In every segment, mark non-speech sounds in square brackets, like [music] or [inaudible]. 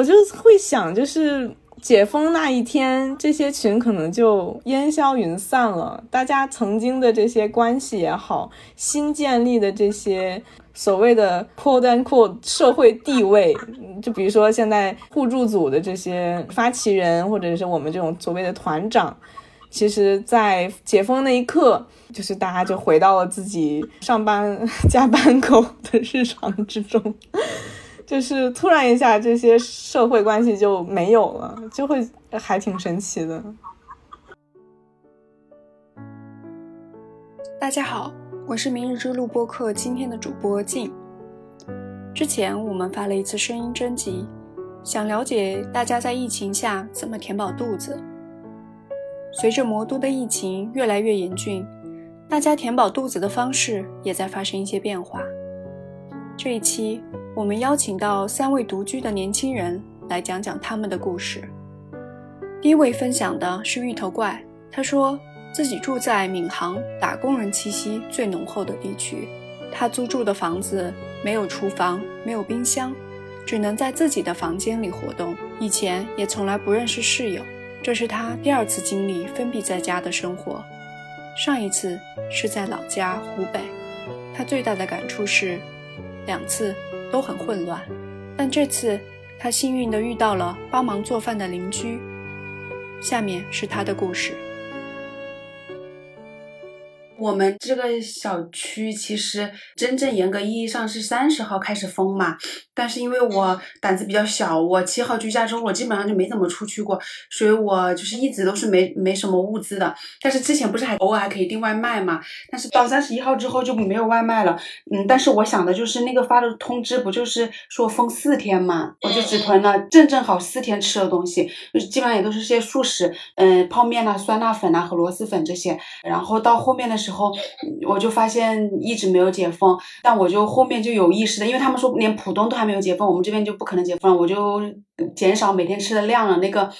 我就会想，就是解封那一天，这些群可能就烟消云散了，大家曾经的这些关系也好，新建立的这些。所谓的 “quote unquote” 社会地位，[laughs] 就比如说现在互助组的这些发起人，或者是我们这种所谓的团长，其实，在解封那一刻，就是大家就回到了自己上班 [laughs] 加班狗的日常之中，就是突然一下，这些社会关系就没有了，就会还挺神奇的。大家好。我是明日之路播客今天的主播静。之前我们发了一次声音征集，想了解大家在疫情下怎么填饱肚子。随着魔都的疫情越来越严峻，大家填饱肚子的方式也在发生一些变化。这一期我们邀请到三位独居的年轻人来讲讲他们的故事。第一位分享的是芋头怪，他说。自己住在闵行打工人气息最浓厚的地区，他租住的房子没有厨房，没有冰箱，只能在自己的房间里活动。以前也从来不认识室友，这是他第二次经历封闭在家的生活。上一次是在老家湖北，他最大的感触是，两次都很混乱，但这次他幸运地遇到了帮忙做饭的邻居。下面是他的故事。我们这个小区其实真正严格意义上是三十号开始封嘛，但是因为我胆子比较小，我七号居家之后，我基本上就没怎么出去过，所以我就是一直都是没没什么物资的。但是之前不是还偶尔还可以订外卖嘛，但是到三十一号之后就没有外卖了。嗯，但是我想的就是那个发的通知不就是说封四天嘛，我就只囤了正正好四天吃的东西，就是基本上也都是些速食，嗯，泡面呐、酸辣粉呐和螺蛳粉这些。然后到后面的时候。后我就发现一直没有解封，但我就后面就有意识的，因为他们说连浦东都还没有解封，我们这边就不可能解封，我就减少每天吃的量了。那个。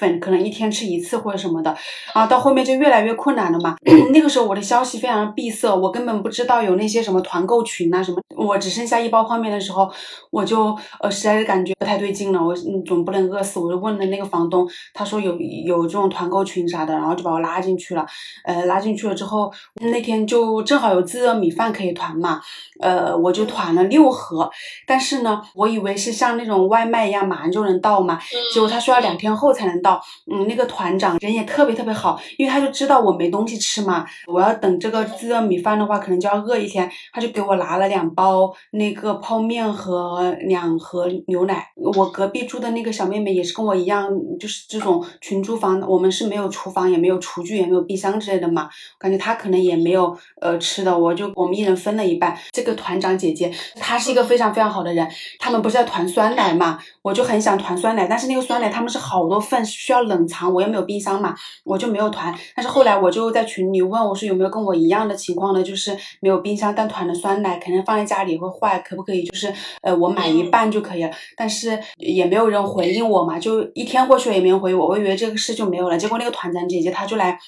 粉可能一天吃一次或者什么的，啊，到后面就越来越困难了嘛。[coughs] 那个时候我的消息非常闭塞，我根本不知道有那些什么团购群啊什么。我只剩下一包泡面的时候，我就呃实在是感觉不太对劲了，我总不能饿死。我就问了那个房东，他说有有这种团购群啥的，然后就把我拉进去了。呃，拉进去了之后，那天就正好有自热米饭可以团嘛，呃，我就团了六盒。但是呢，我以为是像那种外卖一样马上就能到嘛，结果他说要两天后才能到。嗯，那个团长人也特别特别好，因为他就知道我没东西吃嘛，我要等这个自热米饭的话，可能就要饿一天，他就给我拿了两包那个泡面和两盒牛奶。我隔壁住的那个小妹妹也是跟我一样，就是这种群租房，我们是没有厨房，也没有厨具，也没有冰箱之类的嘛，感觉她可能也没有呃吃的，我就我们一人分了一半。这个团长姐姐她是一个非常非常好的人，他们不是在团酸奶嘛，我就很想团酸奶，但是那个酸奶他们是好多份。需要冷藏，我又没有冰箱嘛，我就没有团。但是后来我就在群里问我说有没有跟我一样的情况呢？就是没有冰箱，但团的酸奶可能放在家里会坏，可不可以就是呃我买一半就可以了？但是也没有人回应我嘛，就一天过去了也没人回我，我以为这个事就没有了。结果那个团长姐姐她就来。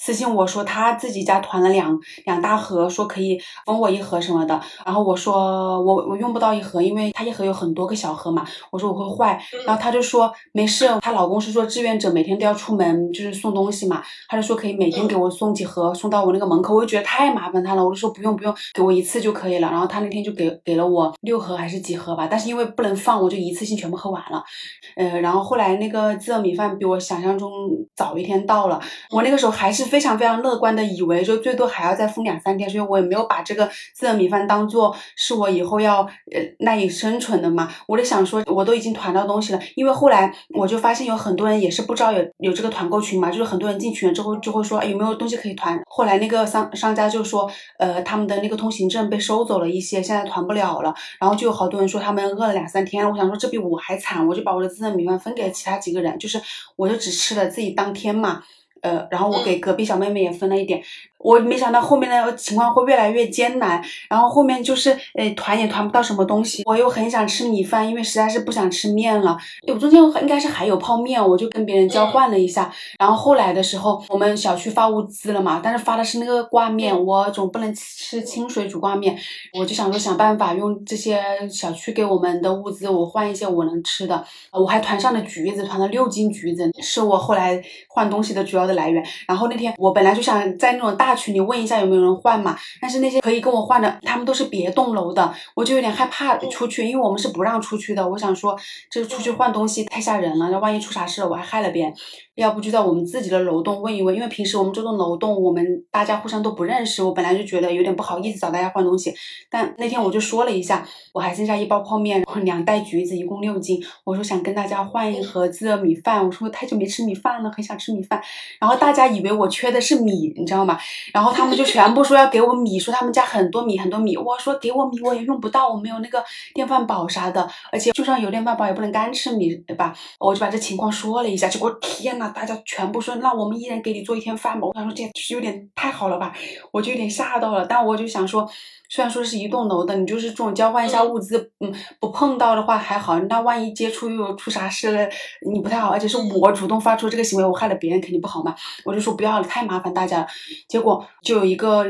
私信我说他自己家团了两两大盒，说可以分我一盒什么的。然后我说我我用不到一盒，因为他一盒有很多个小盒嘛。我说我会坏。然后他就说没事，她老公是做志愿者，每天都要出门就是送东西嘛。他就说可以每天给我送几盒，送到我那个门口。我就觉得太麻烦他了，我就说不用不用，给我一次就可以了。然后他那天就给给了我六盒还是几盒吧，但是因为不能放，我就一次性全部喝完了。呃，然后后来那个自热米饭比我想象中早一天到了，我那个时候还是。非常非常乐观的以为，就最多还要再封两三天，所以我也没有把这个自热米饭当做是我以后要呃赖以生存的嘛。我就想说，我都已经团到东西了，因为后来我就发现有很多人也是不知道有有这个团购群嘛，就是很多人进群了之后就会说有没有东西可以团。后来那个商商家就说，呃，他们的那个通行证被收走了一些，现在团不了了。然后就有好多人说他们饿了两三天，我想说这比我还惨，我就把我的自热米饭分给了其他几个人，就是我就只吃了自己当天嘛。呃，然后我给隔壁小妹妹也分了一点，我没想到后面的情况会越来越艰难，然后后面就是呃团也团不到什么东西，我又很想吃米饭，因为实在是不想吃面了。我中间应该是还有泡面，我就跟别人交换了一下。然后后来的时候，我们小区发物资了嘛，但是发的是那个挂面，我总不能吃清水煮挂面，我就想说想办法用这些小区给我们的物资，我换一些我能吃的。我还团上了橘子，团了六斤橘子，是我后来换东西的主要的来源。然后那天我本来就想在那种大。群里问一下有没有人换嘛？但是那些可以跟我换的，他们都是别栋楼的，我就有点害怕出去，因为我们是不让出去的。我想说，这出去换东西太吓人了，那万一出啥事了，我还害了别人。要不就在我们自己的楼栋问一问，因为平时我们这栋楼栋我们大家互相都不认识，我本来就觉得有点不好意思找大家换东西。但那天我就说了一下，我还剩下一包泡面，两袋橘子，一共六斤。我说想跟大家换一盒子米饭，我说太久没吃米饭了，很想吃米饭。然后大家以为我缺的是米，你知道吗？然后他们就全部说要给我米，说他们家很多米很多米。我说给我米我也用不到，我没有那个电饭煲啥的，而且就算有电饭煲也不能干吃米，对吧？我就把这情况说了一下，结果天呐！大家全部说，那我们一人给你做一天饭吧。我想说，这是有点太好了吧，我就有点吓到了。但我就想说。虽然说是一栋楼的，你就是这种交换一下物资，嗯，不碰到的话还好。那万一接触又出啥事了，你不太好。而且是我主动发出这个行为，我害了别人，肯定不好嘛。我就说不要了，太麻烦大家了。结果就有一个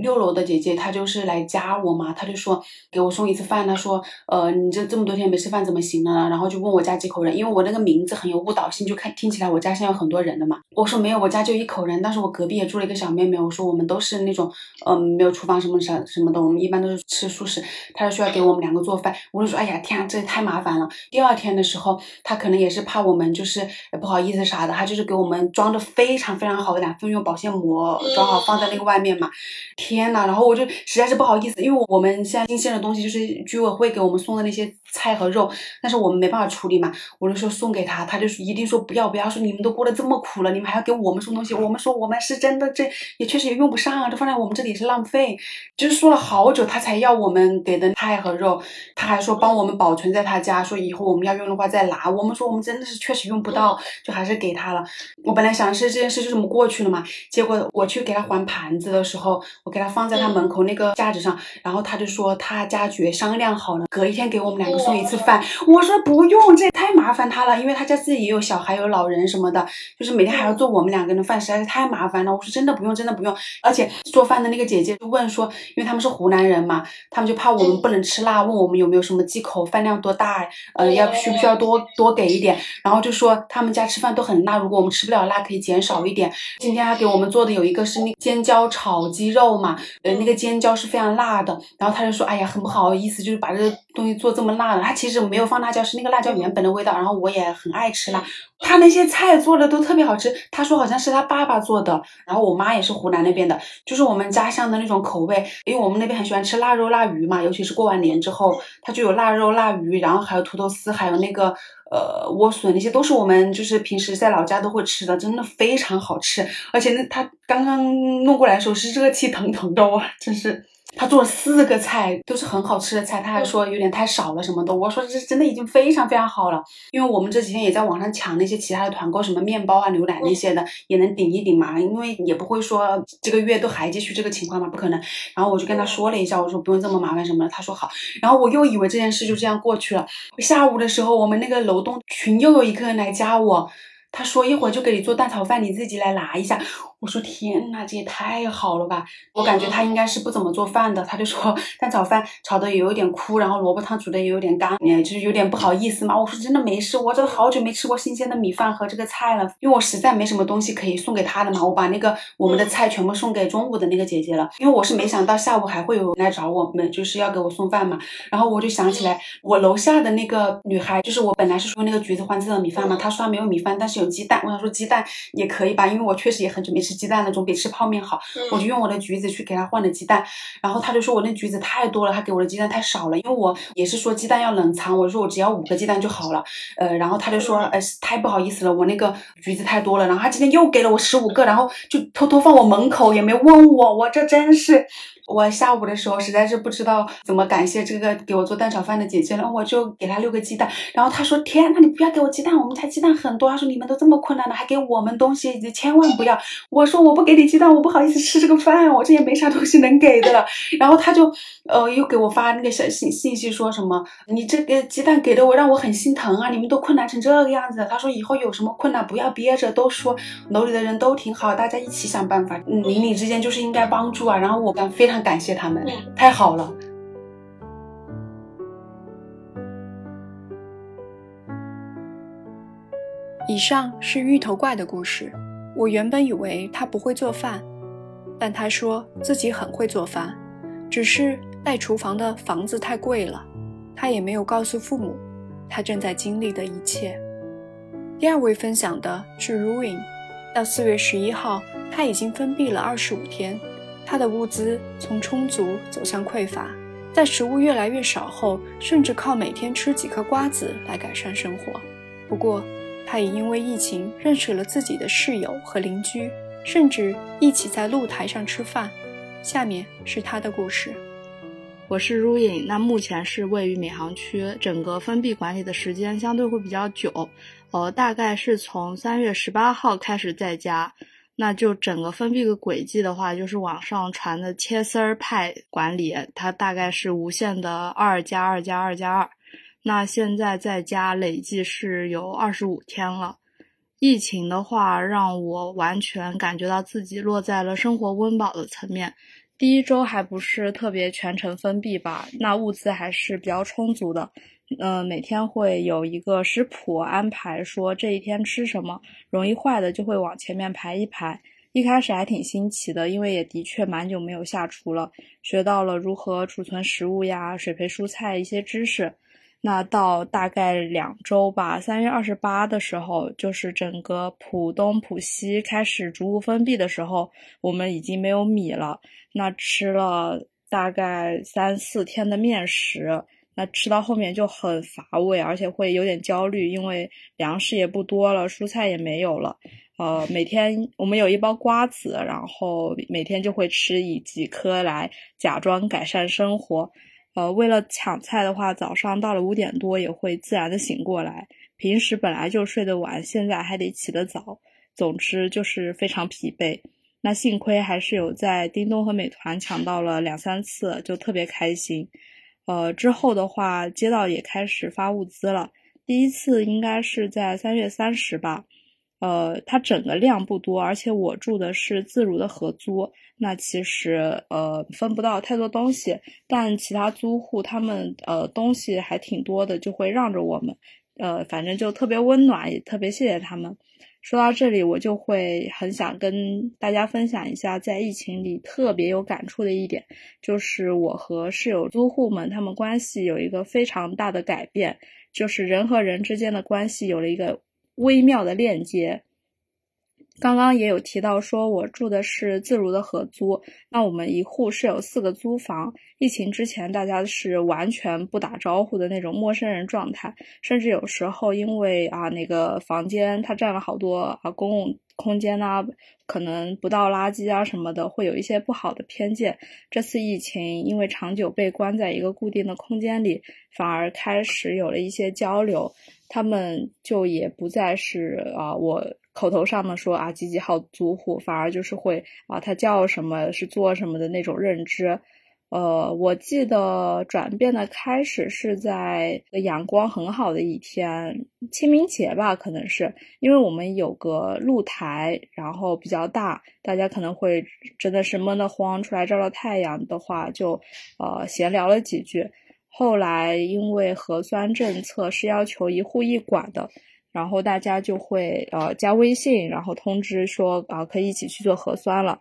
六楼的姐姐，她就是来加我嘛，她就说给我送一次饭。她说，呃，你这这么多天没吃饭怎么行呢？然后就问我家几口人，因为我那个名字很有误导性，就看听起来我家现在有很多人的嘛。我说没有，我家就一口人，但是我隔壁也住了一个小妹妹。我说我们都是那种，嗯，没有厨房什么什什么的。我们一般都是吃素食，他就需要给我们两个做饭，我就说，哎呀天啊，这也太麻烦了。第二天的时候，他可能也是怕我们就是不好意思啥的，他就是给我们装的非常非常好的两份用保鲜膜装好放在那个外面嘛。天呐，然后我就实在是不好意思，因为我们现在新鲜的东西就是居委会给我们送的那些菜和肉，但是我们没办法处理嘛，我就说送给他，他就一定说不要不要，说你们都过得这么苦了，你们还要给我们送东西，我们说我们是真的这也确实也用不上啊，这放在我们这里是浪费，就是说了好久他才要。我们给的菜和肉，他还说帮我们保存在他家，说以后我们要用的话再拿。我们说我们真的是确实用不到，就还是给他了。我本来想是这件事就这么过去了嘛，结果我去给他还盘子的时候，我给他放在他门口那个架子上，然后他就说他家绝商量好了，隔一天给我们两个送一次饭。我说不用，这也太麻烦他了，因为他家自己也有小孩有老人什么的，就是每天还要做我们两个人的饭，实在是太麻烦了。我说真的不用，真的不用。而且做饭的那个姐姐就问说，因为他们是湖南人嘛。他们就怕我们不能吃辣，问我们有没有什么忌口，饭量多大，呃，要需不需要多多给一点，然后就说他们家吃饭都很辣，如果我们吃不了辣，可以减少一点。今天他给我们做的有一个是那尖椒炒鸡肉嘛，呃，那个尖椒是非常辣的，然后他就说，哎呀，很不好意思，就是把这个东西做这么辣的，他其实没有放辣椒，是那个辣椒原本的味道，然后我也很爱吃辣。他那些菜做的都特别好吃，他说好像是他爸爸做的，然后我妈也是湖南那边的，就是我们家乡的那种口味，因为我们那边很喜欢吃腊肉腊鱼嘛，尤其是过完年之后，它就有腊肉腊鱼，然后还有土豆丝，还有那个呃莴笋，那些都是我们就是平时在老家都会吃的，真的非常好吃，而且那他刚刚弄过来的时候是热气腾腾的哇，真是。他做了四个菜，都是很好吃的菜。他还说有点太少了什么的。我说这真的已经非常非常好了，因为我们这几天也在网上抢那些其他的团购，什么面包啊、牛奶那些的，也能顶一顶嘛。因为也不会说这个月都还继续这个情况嘛，不可能。然后我就跟他说了一下，我说不用这么麻烦什么的。他说好。然后我又以为这件事就这样过去了。下午的时候，我们那个楼栋群又有一个人来加我，他说一会儿就给你做蛋炒饭，你自己来拿一下。我说天呐，这也太好了吧！我感觉他应该是不怎么做饭的。他就说蛋炒饭炒的也有点枯，然后萝卜汤煮的也有点干，哎，就是有点不好意思嘛。我说真的没事，我这好久没吃过新鲜的米饭和这个菜了，因为我实在没什么东西可以送给他的嘛。我把那个我们的菜全部送给中午的那个姐姐了，因为我是没想到下午还会有人来找我们，就是要给我送饭嘛。然后我就想起来，我楼下的那个女孩，就是我本来是说那个橘子换自的米饭嘛，她说她没有米饭，但是有鸡蛋。我想说鸡蛋也可以吧，因为我确实也很久没吃鸡蛋那种比吃泡面好。我就用我的橘子去给他换了鸡蛋，然后他就说我那橘子太多了，他给我的鸡蛋太少了，因为我也是说鸡蛋要冷藏，我说我只要五个鸡蛋就好了。呃，然后他就说，呃，太不好意思了，我那个橘子太多了。然后他今天又给了我十五个，然后就偷偷放我门口，也没问我，我这真是。我下午的时候实在是不知道怎么感谢这个给我做蛋炒饭的姐姐了，我就给她六个鸡蛋。然后她说：“天，那你不要给我鸡蛋，我们家鸡蛋很多。”她说：“你们都这么困难了，还给我们东西，你千万不要。”我说我不给你鸡蛋，我不好意思吃这个饭，我这也没啥东西能给的了。[laughs] 然后她就呃又给我发那个小信信息，说什么你这个鸡蛋给的我让我很心疼啊，你们都困难成这个样子。她说以后有什么困难不要憋着，都说楼里的人都挺好，大家一起想办法，邻里之间就是应该帮助啊。然后我感非常感谢他们，太好了。以上是芋头怪的故事。我原本以为他不会做饭，但他说自己很会做饭，只是带厨房的房子太贵了。他也没有告诉父母他正在经历的一切。第二位分享的是 Ruin，到四月十一号，他已经封闭了二十五天，他的物资从充足走向匮乏，在食物越来越少后，甚至靠每天吃几颗瓜子来改善生活。不过，他也因为疫情认识了自己的室友和邻居，甚至一起在露台上吃饭。下面是他的故事。我是如影，那目前是位于闵行区，整个封闭管理的时间相对会比较久，呃，大概是从三月十八号开始在家。那就整个封闭的轨迹的话，就是网上传的切丝儿派管理，它大概是无限的二加二加二加二。那现在在家累计是有二十五天了，疫情的话让我完全感觉到自己落在了生活温饱的层面。第一周还不是特别全程封闭吧，那物资还是比较充足的。嗯，每天会有一个食谱安排，说这一天吃什么，容易坏的就会往前面排一排。一开始还挺新奇的，因为也的确蛮久没有下厨了，学到了如何储存食物呀、水培蔬菜一些知识。那到大概两周吧，三月二十八的时候，就是整个浦东、浦西开始逐步封闭的时候，我们已经没有米了。那吃了大概三四天的面食，那吃到后面就很乏味，而且会有点焦虑，因为粮食也不多了，蔬菜也没有了。呃，每天我们有一包瓜子，然后每天就会吃一几颗来假装改善生活。呃，为了抢菜的话，早上到了五点多也会自然的醒过来。平时本来就睡得晚，现在还得起得早。总之就是非常疲惫。那幸亏还是有在叮咚和美团抢到了两三次，就特别开心。呃，之后的话，街道也开始发物资了。第一次应该是在三月三十吧。呃，它整个量不多，而且我住的是自如的合租，那其实呃分不到太多东西，但其他租户他们呃东西还挺多的，就会让着我们，呃，反正就特别温暖，也特别谢谢他们。说到这里，我就会很想跟大家分享一下，在疫情里特别有感触的一点，就是我和室友租户们他们关系有一个非常大的改变，就是人和人之间的关系有了一个。微妙的链接。刚刚也有提到，说我住的是自如的合租，那我们一户是有四个租房。疫情之前，大家是完全不打招呼的那种陌生人状态，甚至有时候因为啊那个房间它占了好多啊公共空间呐，可能不倒垃圾啊什么的，会有一些不好的偏见。这次疫情，因为长久被关在一个固定的空间里，反而开始有了一些交流。他们就也不再是啊，我口头上的说啊几几号租户，反而就是会啊，他叫什么是做什么的那种认知。呃，我记得转变的开始是在阳光很好的一天，清明节吧，可能是因为我们有个露台，然后比较大，大家可能会真的是闷得慌，出来照照太阳的话，就呃闲聊了几句。后来因为核酸政策是要求一户一管的，然后大家就会呃加微信，然后通知说啊可以一起去做核酸了。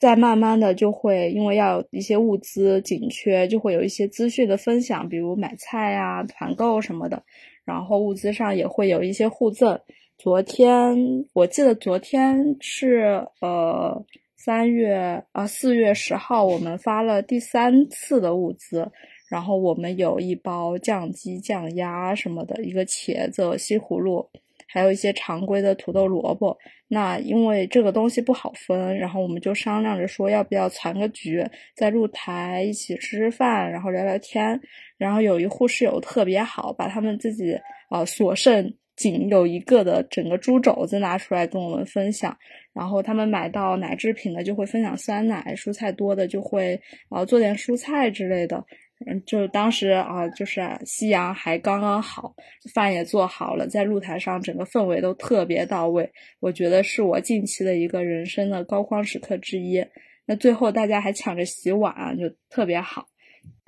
再慢慢的就会因为要一些物资紧缺，就会有一些资讯的分享，比如买菜呀、团购什么的。然后物资上也会有一些互赠。昨天我记得昨天是呃三月啊四月十号，我们发了第三次的物资。然后我们有一包酱鸡、酱鸭什么的，一个茄子、西葫芦，还有一些常规的土豆、萝卜。那因为这个东西不好分，然后我们就商量着说，要不要攒个局，在露台一起吃吃饭，然后聊聊天。然后有一户室友特别好，把他们自己呃所剩仅有一个的整个猪肘子拿出来跟我们分享。然后他们买到奶制品的就会分享酸奶，蔬菜多的就会呃做点蔬菜之类的。嗯，就当时啊，就是夕阳还刚刚好，饭也做好了，在露台上整个氛围都特别到位。我觉得是我近期的一个人生的高光时刻之一。那最后大家还抢着洗碗，就特别好。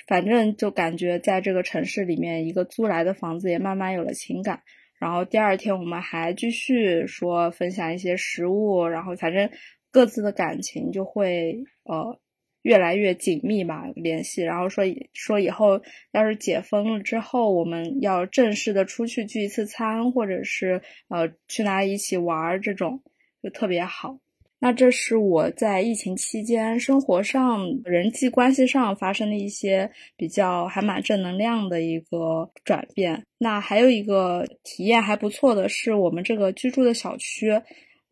反正就感觉在这个城市里面，一个租来的房子也慢慢有了情感。然后第二天我们还继续说分享一些食物，然后反正各自的感情就会呃。越来越紧密吧，联系，然后说说以后要是解封了之后，我们要正式的出去聚一次餐，或者是呃去哪里一起玩儿，这种就特别好。那这是我在疫情期间生活上、人际关系上发生的一些比较还蛮正能量的一个转变。那还有一个体验还不错的是，我们这个居住的小区。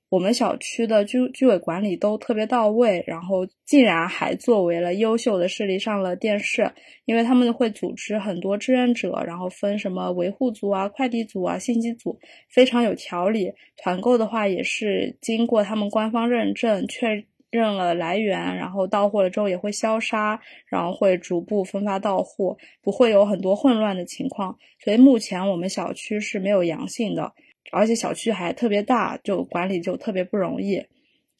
我们小区的居居委管理都特别到位，然后竟然还作为了优秀的事例上了电视，因为他们会组织很多志愿者，然后分什么维护组啊、快递组啊、信息组，非常有条理。团购的话也是经过他们官方认证，确认了来源，然后到货了之后也会消杀，然后会逐步分发到货，不会有很多混乱的情况。所以目前我们小区是没有阳性的。而且小区还特别大，就管理就特别不容易，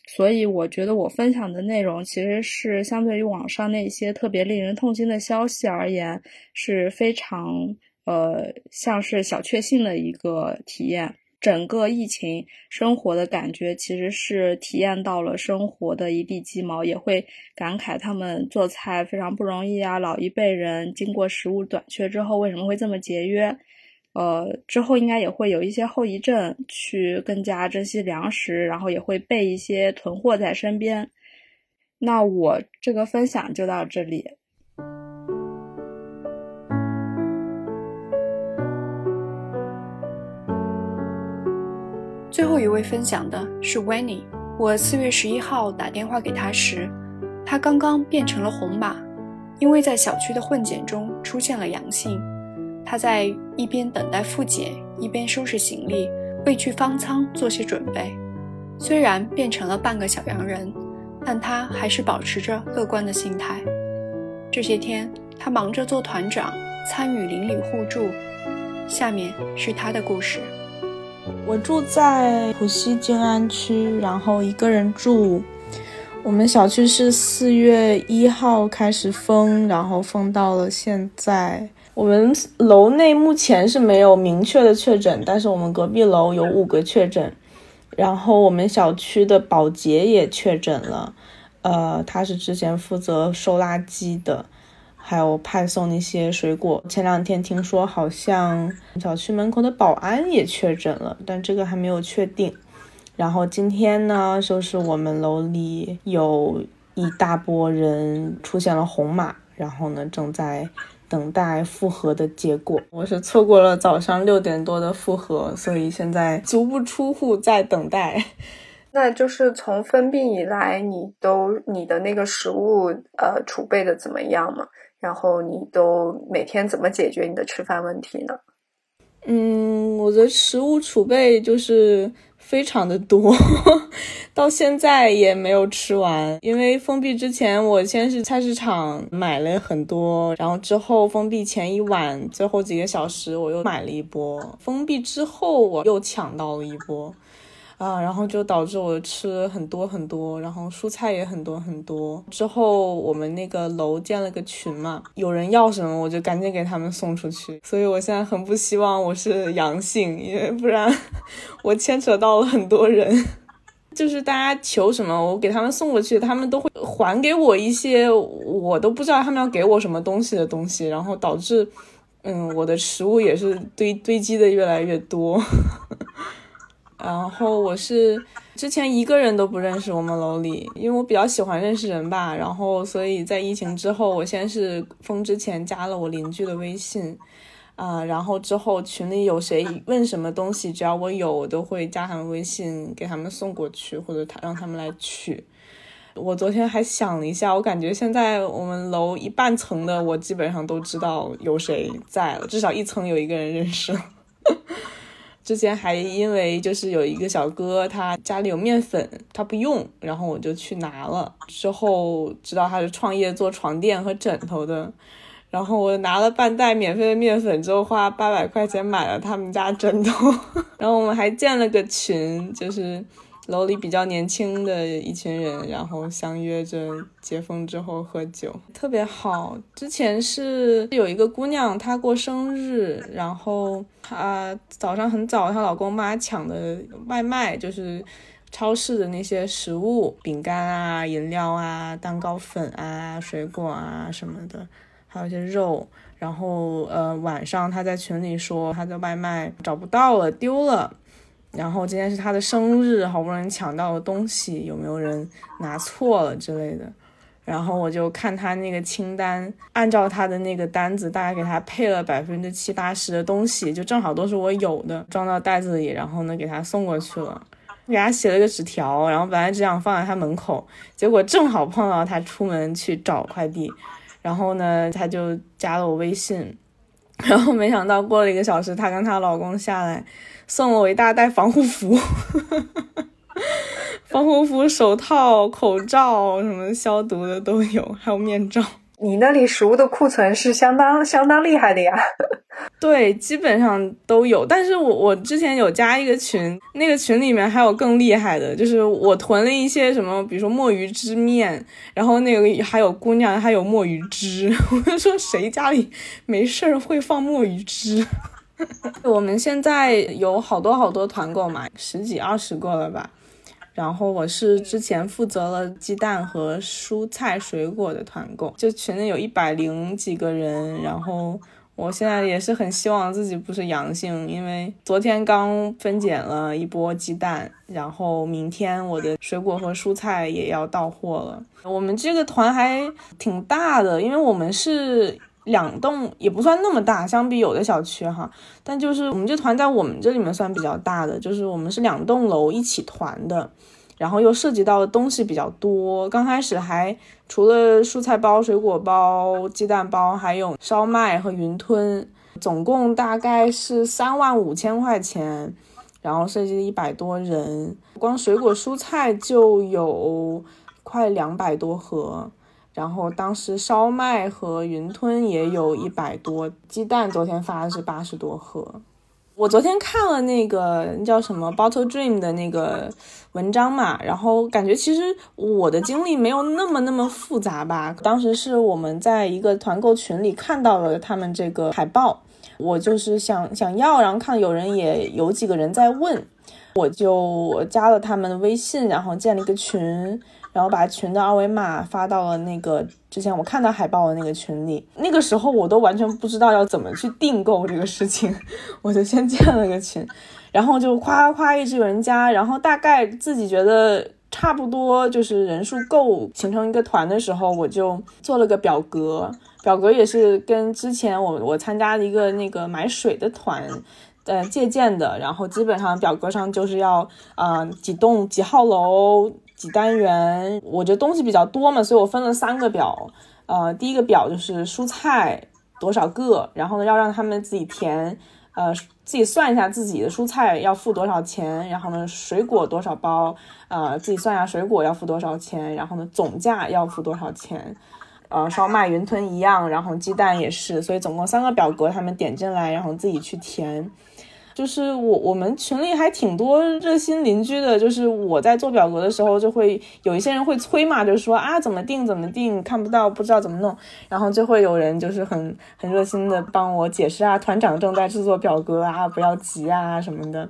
所以我觉得我分享的内容其实是相对于网上那些特别令人痛心的消息而言，是非常呃像是小确幸的一个体验。整个疫情生活的感觉其实是体验到了生活的一地鸡毛，也会感慨他们做菜非常不容易啊。老一辈人经过食物短缺之后，为什么会这么节约？呃，之后应该也会有一些后遗症，去更加珍惜粮食，然后也会备一些囤货在身边。那我这个分享就到这里。最后一位分享的是 Winnie。我四月十一号打电话给他时，他刚刚变成了红码，因为在小区的混检中出现了阳性。他在一边等待复检，一边收拾行李，为去方舱做些准备。虽然变成了半个小洋人，但他还是保持着乐观的心态。这些天，他忙着做团长，参与邻里互助。下面是他的故事。我住在浦西静安区，然后一个人住。我们小区是四月一号开始封，然后封到了现在。我们楼内目前是没有明确的确诊，但是我们隔壁楼有五个确诊，然后我们小区的保洁也确诊了，呃，他是之前负责收垃圾的，还有派送那些水果。前两天听说好像小区门口的保安也确诊了，但这个还没有确定。然后今天呢，就是我们楼里有一大波人出现了红码，然后呢正在。等待复合的结果，我是错过了早上六点多的复合，所以现在足不出户在等待。[laughs] 那就是从封闭以来，你都你的那个食物呃储备的怎么样嘛？然后你都每天怎么解决你的吃饭问题呢？嗯，我的食物储备就是。非常的多，到现在也没有吃完。因为封闭之前，我先是菜市场买了很多，然后之后封闭前一晚，最后几个小时我又买了一波。封闭之后，我又抢到了一波。啊，然后就导致我吃很多很多，然后蔬菜也很多很多。之后我们那个楼建了个群嘛，有人要什么我就赶紧给他们送出去。所以我现在很不希望我是阳性，因为不然 [laughs] 我牵扯到了很多人。就是大家求什么，我给他们送过去，他们都会还给我一些我都不知道他们要给我什么东西的东西，然后导致嗯我的食物也是堆堆积的越来越多。[laughs] 然后我是之前一个人都不认识我们楼里，因为我比较喜欢认识人吧。然后所以在疫情之后，我先是封之前加了我邻居的微信，啊，然后之后群里有谁问什么东西，只要我有，我都会加他们微信给他们送过去，或者他让他们来取。我昨天还想了一下，我感觉现在我们楼一半层的我基本上都知道有谁在了，至少一层有一个人认识。[laughs] 之前还因为就是有一个小哥，他家里有面粉，他不用，然后我就去拿了。之后知道他是创业做床垫和枕头的，然后我拿了半袋免费的面粉之后，花八百块钱买了他们家枕头。[laughs] 然后我们还建了个群，就是。楼里比较年轻的一群人，然后相约着解封之后喝酒，特别好。之前是有一个姑娘，她过生日，然后她早上很早，她老公妈抢的外卖，就是超市的那些食物，饼干啊、饮料啊、蛋糕粉啊、水果啊什么的，还有一些肉。然后呃，晚上他在群里说他的外卖找不到了，丢了。然后今天是他的生日，好不容易抢到的东西，有没有人拿错了之类的？然后我就看他那个清单，按照他的那个单子，大概给他配了百分之七八十的东西，就正好都是我有的，装到袋子里，然后呢给他送过去了。给他写了个纸条，然后本来只想放在他门口，结果正好碰到他出门去找快递，然后呢他就加了我微信，然后没想到过了一个小时，他跟他老公下来。送了我一大袋防护服，[laughs] 防护服、手套、口罩，什么消毒的都有，还有面罩。你那里食物的库存是相当相当厉害的呀。[laughs] 对，基本上都有。但是我我之前有加一个群，那个群里面还有更厉害的，就是我囤了一些什么，比如说墨鱼汁面，然后那个还有姑娘还有墨鱼汁，[laughs] 我就说谁家里没事儿会放墨鱼汁？[laughs] 我们现在有好多好多团购嘛，十几二十个了吧。然后我是之前负责了鸡蛋和蔬菜水果的团购，就群里有一百零几个人。然后我现在也是很希望自己不是阳性，因为昨天刚分拣了一波鸡蛋，然后明天我的水果和蔬菜也要到货了。我们这个团还挺大的，因为我们是。两栋也不算那么大，相比有的小区哈，但就是我们这团在我们这里面算比较大的，就是我们是两栋楼一起团的，然后又涉及到的东西比较多。刚开始还除了蔬菜包、水果包、鸡蛋包，还有烧麦和云吞，总共大概是三万五千块钱，然后涉及一百多人，光水果蔬菜就有快两百多盒。然后当时烧麦和云吞也有一百多，鸡蛋昨天发的是八十多盒。我昨天看了那个叫什么 Bottle Dream 的那个文章嘛，然后感觉其实我的经历没有那么那么复杂吧。当时是我们在一个团购群里看到了他们这个海报，我就是想想要，然后看有人也有几个人在问，我就加了他们的微信，然后建了一个群。然后把群的二维码发到了那个之前我看到海报的那个群里。那个时候我都完全不知道要怎么去订购这个事情，[laughs] 我就先建了个群，然后就夸夸一直有人加，然后大概自己觉得差不多就是人数够形成一个团的时候，我就做了个表格，表格也是跟之前我我参加的一个那个买水的团，呃借鉴的，然后基本上表格上就是要啊几栋几号楼。几单元，我这东西比较多嘛，所以我分了三个表。呃，第一个表就是蔬菜多少个，然后呢要让他们自己填，呃，自己算一下自己的蔬菜要付多少钱，然后呢水果多少包，呃，自己算一下水果要付多少钱，然后呢总价要付多少钱。呃，烧麦、云吞一样，然后鸡蛋也是，所以总共三个表格，他们点进来，然后自己去填。就是我我们群里还挺多热心邻居的，就是我在做表格的时候，就会有一些人会催嘛，就说啊怎么定怎么定，看不到不知道怎么弄，然后就会有人就是很很热心的帮我解释啊，团长正在制作表格啊，不要急啊什么的。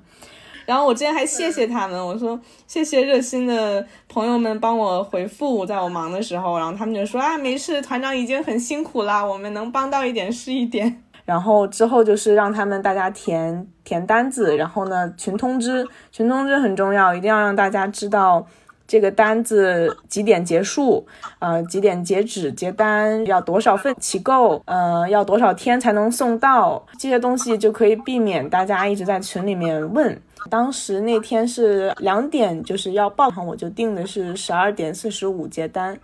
然后我之前还谢谢他们，我说谢谢热心的朋友们帮我回复，在我忙的时候，然后他们就说啊没事，团长已经很辛苦啦，我们能帮到一点是一点。然后之后就是让他们大家填填单子，然后呢群通知，群通知很重要，一定要让大家知道这个单子几点结束，呃几点截止结单，要多少份起购，呃要多少天才能送到，这些东西就可以避免大家一直在群里面问。当时那天是两点就是要报，我就定的是十二点四十五结单。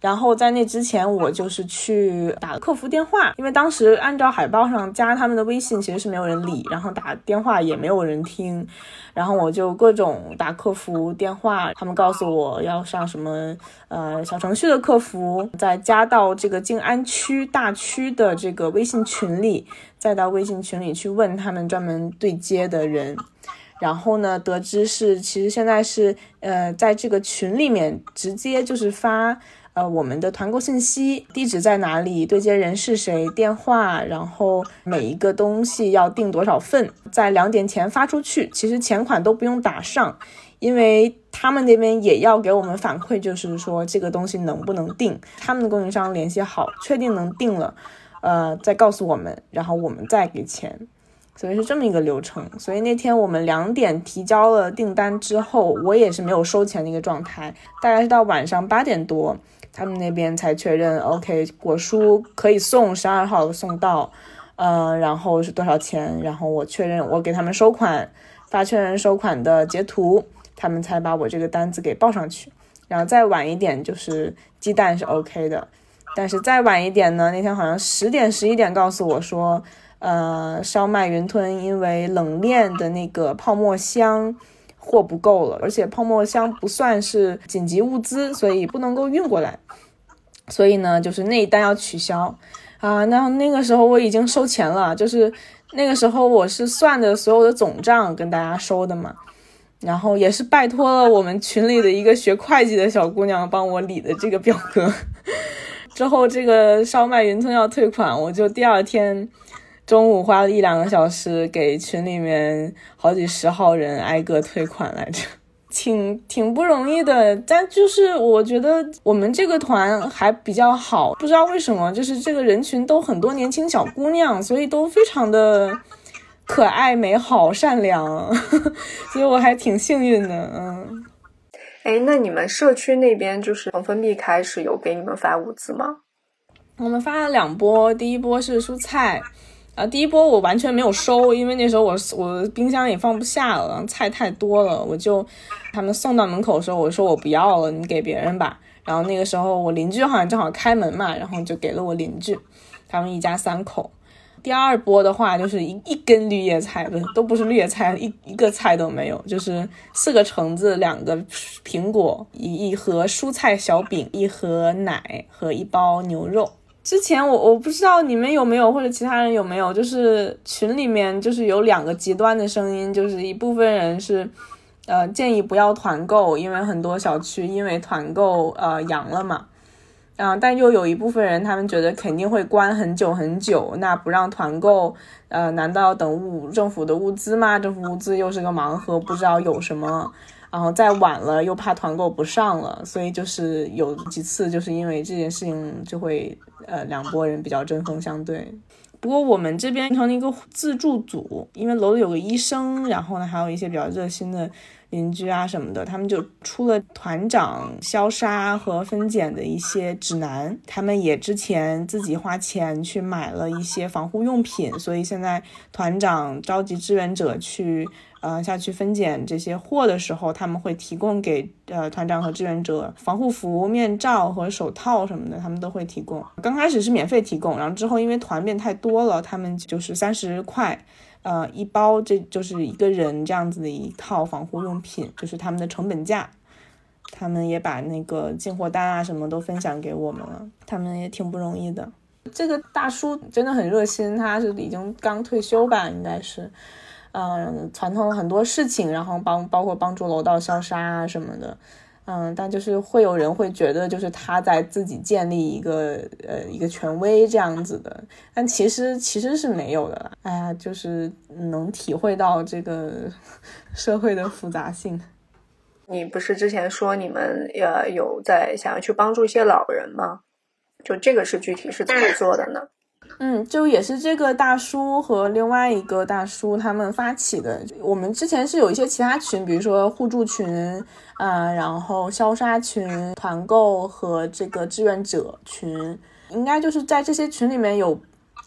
然后在那之前，我就是去打客服电话，因为当时按照海报上加他们的微信，其实是没有人理，然后打电话也没有人听，然后我就各种打客服电话，他们告诉我要上什么呃小程序的客服，再加到这个静安区大区的这个微信群里，再到微信群里去问他们专门对接的人。然后呢，得知是其实现在是呃，在这个群里面直接就是发呃我们的团购信息，地址在哪里，对接人是谁，电话，然后每一个东西要订多少份，在两点前发出去。其实钱款都不用打上，因为他们那边也要给我们反馈，就是说这个东西能不能订，他们的供应商联系好，确定能订了，呃，再告诉我们，然后我们再给钱。所以是这么一个流程，所以那天我们两点提交了订单之后，我也是没有收钱的一个状态，大概是到晚上八点多，他们那边才确认，OK，果蔬可以送十二号送到，呃，然后是多少钱，然后我确认我给他们收款，发确认收款的截图，他们才把我这个单子给报上去，然后再晚一点就是鸡蛋是 OK 的，但是再晚一点呢，那天好像十点十一点告诉我说。呃，烧麦云吞因为冷链的那个泡沫箱货不够了，而且泡沫箱不算是紧急物资，所以不能够运过来。所以呢，就是那一单要取消啊。那那个时候我已经收钱了，就是那个时候我是算的所有的总账跟大家收的嘛。然后也是拜托了我们群里的一个学会计的小姑娘帮我理的这个表格。[laughs] 之后这个烧麦云吞要退款，我就第二天。中午花了一两个小时给群里面好几十号人挨个退款来着，[laughs] 挺挺不容易的。但就是我觉得我们这个团还比较好，不知道为什么，就是这个人群都很多年轻小姑娘，所以都非常的可爱、美好、善良，[laughs] 所以我还挺幸运的。嗯，哎，那你们社区那边就是从封闭开始有给你们发物资吗？我们发了两波，第一波是蔬菜。啊，第一波我完全没有收，因为那时候我我冰箱也放不下了，菜太多了，我就他们送到门口的时候，我说我不要了，你给别人吧。然后那个时候我邻居好像正好开门嘛，然后就给了我邻居，他们一家三口。第二波的话就是一一根绿叶菜，不都不是绿叶菜，一一个菜都没有，就是四个橙子，两个苹果，一一盒蔬菜小饼，一盒奶和一包牛肉。之前我我不知道你们有没有或者其他人有没有，就是群里面就是有两个极端的声音，就是一部分人是，呃建议不要团购，因为很多小区因为团购呃阳了嘛，啊，但又有一部分人他们觉得肯定会关很久很久，那不让团购，呃难道等物政府的物资吗？政府物资又是个盲盒，不知道有什么。然后再晚了又怕团购不上了，所以就是有几次就是因为这件事情就会呃两拨人比较针锋相对。不过我们这边成了一个自助组，因为楼里有个医生，然后呢还有一些比较热心的邻居啊什么的，他们就出了团长消杀和分拣的一些指南。他们也之前自己花钱去买了一些防护用品，所以现在团长召集志愿者去。呃，下去分拣这些货的时候，他们会提供给呃团长和志愿者防护服、面罩和手套什么的，他们都会提供。刚开始是免费提供，然后之后因为团变太多了，他们就是三十块，呃，一包，这就是一个人这样子的一套防护用品，就是他们的成本价。他们也把那个进货单啊什么都分享给我们了，他们也挺不容易的。这个大叔真的很热心，他是已经刚退休吧，应该是。嗯，传统了很多事情，然后帮包括帮助楼道消杀啊什么的，嗯，但就是会有人会觉得就是他在自己建立一个呃一个权威这样子的，但其实其实是没有的啦。哎呀，就是能体会到这个 [laughs] 社会的复杂性。你不是之前说你们呃有在想要去帮助一些老人吗？就这个是具体是怎么做的呢？嗯，就也是这个大叔和另外一个大叔他们发起的。我们之前是有一些其他群，比如说互助群，啊，然后消杀群、团购和这个志愿者群，应该就是在这些群里面有，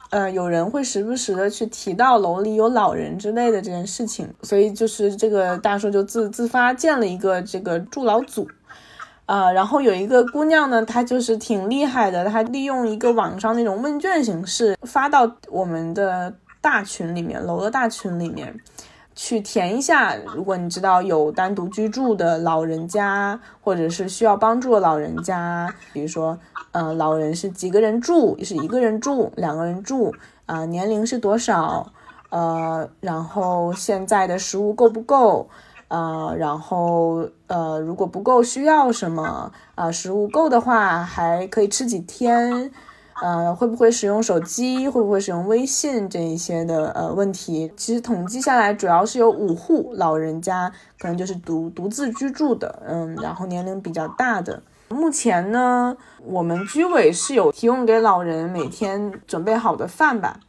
呃，有人会时不时的去提到楼里有老人之类的这件事情，所以就是这个大叔就自自发建了一个这个助老组。呃，然后有一个姑娘呢，她就是挺厉害的，她利用一个网上那种问卷形式发到我们的大群里面，楼的大群里面去填一下。如果你知道有单独居住的老人家，或者是需要帮助的老人家，比如说，呃，老人是几个人住，是一个人住，两个人住，啊，年龄是多少？呃，然后现在的食物够不够？呃，然后呃，如果不够需要什么？啊，食物够的话还可以吃几天？呃，会不会使用手机？会不会使用微信这一些的呃问题？其实统计下来，主要是有五户老人家，可能就是独独自居住的，嗯，然后年龄比较大的。目前呢，我们居委是有提供给老人每天准备好的饭吧。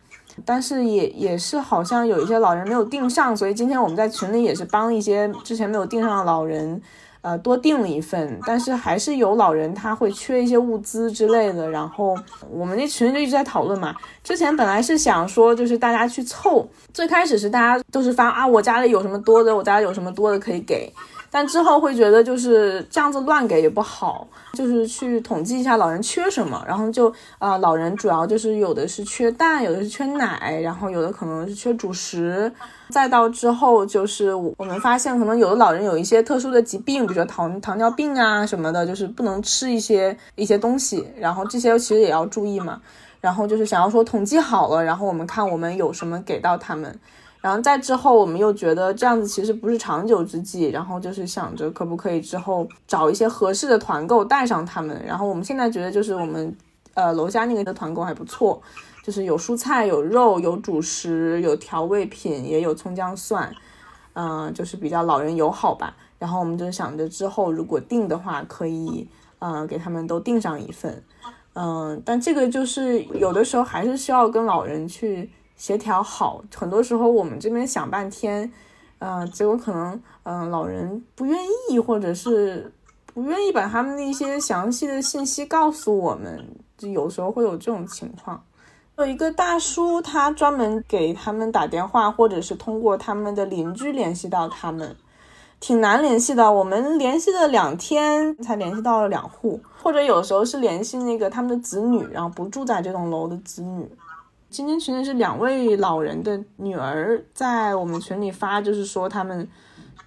但是也也是好像有一些老人没有订上，所以今天我们在群里也是帮一些之前没有订上的老人，呃，多订了一份。但是还是有老人他会缺一些物资之类的，然后我们那群就一直在讨论嘛。之前本来是想说就是大家去凑，最开始是大家都是发啊，我家里有什么多的，我家里有什么多的可以给。但之后会觉得就是这样子乱给也不好，就是去统计一下老人缺什么，然后就啊，老人主要就是有的是缺蛋，有的是缺奶，然后有的可能是缺主食，再到之后就是我们发现可能有的老人有一些特殊的疾病，比如说糖糖尿病啊什么的，就是不能吃一些一些东西，然后这些其实也要注意嘛，然后就是想要说统计好了，然后我们看我们有什么给到他们。然后再之后，我们又觉得这样子其实不是长久之计，然后就是想着可不可以之后找一些合适的团购带上他们。然后我们现在觉得就是我们，呃，楼下那个的团购还不错，就是有蔬菜、有肉、有主食、有调味品，也有葱姜蒜，嗯，就是比较老人友好吧。然后我们就想着之后如果订的话，可以，嗯，给他们都订上一份，嗯，但这个就是有的时候还是需要跟老人去。协调好，很多时候我们这边想半天，嗯，结果可能，嗯，老人不愿意，或者是不愿意把他们的一些详细的信息告诉我们，就有时候会有这种情况。有一个大叔，他专门给他们打电话，或者是通过他们的邻居联系到他们，挺难联系的。我们联系了两天才联系到了两户，或者有时候是联系那个他们的子女，然后不住在这栋楼的子女。今天群里是两位老人的女儿在我们群里发，就是说他们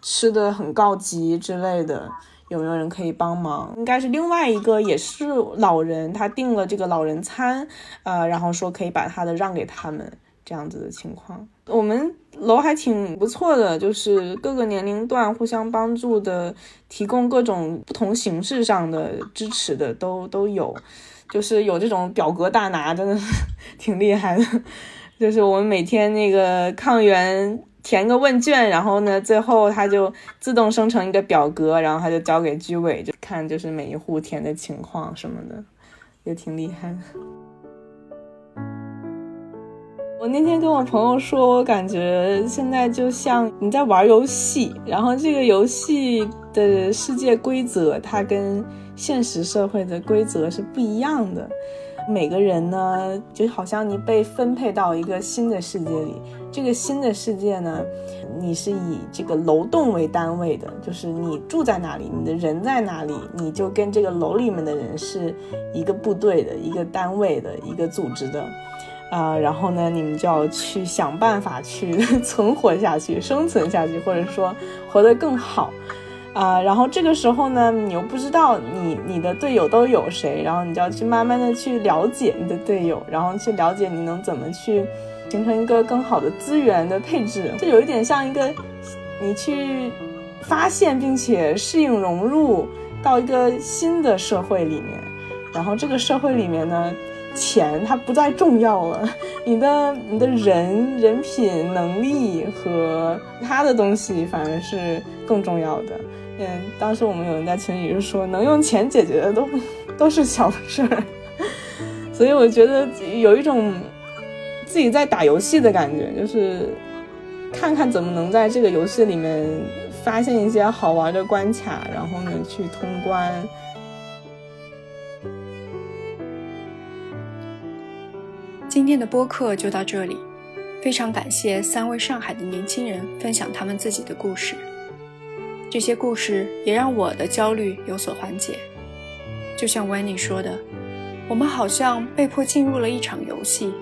吃的很告急之类的，有没有人可以帮忙？应该是另外一个也是老人，他订了这个老人餐，呃，然后说可以把他的让给他们这样子的情况。我们楼还挺不错的，就是各个年龄段互相帮助的，提供各种不同形式上的支持的都都有。就是有这种表格大拿，真的挺厉害的。就是我们每天那个抗原填个问卷，然后呢，最后它就自动生成一个表格，然后他就交给居委，就看就是每一户填的情况什么的，也挺厉害的。我那天跟我朋友说，我感觉现在就像你在玩游戏，然后这个游戏的世界规则，它跟。现实社会的规则是不一样的，每个人呢，就好像你被分配到一个新的世界里。这个新的世界呢，你是以这个楼栋为单位的，就是你住在哪里，你的人在哪里，你就跟这个楼里面的人是一个部队的、一个单位的、一个组织的，啊，然后呢，你们就要去想办法去 [laughs] 存活下去、生存下去，或者说活得更好。啊，然后这个时候呢，你又不知道你你的队友都有谁，然后你就要去慢慢的去了解你的队友，然后去了解你能怎么去形成一个更好的资源的配置，这有一点像一个你去发现并且适应融入到一个新的社会里面，然后这个社会里面呢，钱它不再重要了，[laughs] 你的你的人人品能力和他的东西反而是更重要的。嗯，当时我们有人在群里就说，能用钱解决的都都是小事儿，[laughs] 所以我觉得有一种自己在打游戏的感觉，就是看看怎么能在这个游戏里面发现一些好玩的关卡，然后呢去通关。今天的播客就到这里，非常感谢三位上海的年轻人分享他们自己的故事。这些故事也让我的焦虑有所缓解。就像 Wendy 说的，我们好像被迫进入了一场游戏，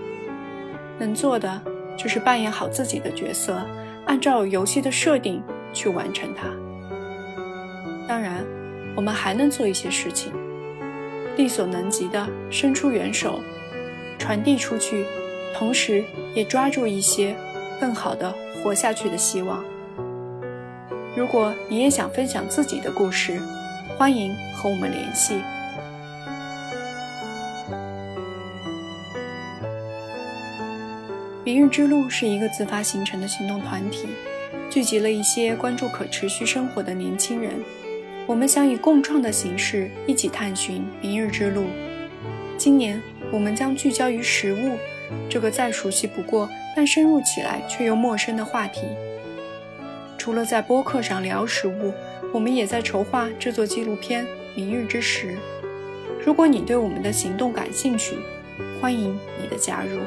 能做的就是扮演好自己的角色，按照游戏的设定去完成它。当然，我们还能做一些事情，力所能及的伸出援手，传递出去，同时也抓住一些更好的活下去的希望。如果你也想分享自己的故事，欢迎和我们联系。明日之路是一个自发形成的行动团体，聚集了一些关注可持续生活的年轻人。我们想以共创的形式一起探寻明日之路。今年，我们将聚焦于食物这个再熟悉不过，但深入起来却又陌生的话题。除了在播客上聊食物，我们也在筹划制作纪录片《明日之时》。如果你对我们的行动感兴趣，欢迎你的加入。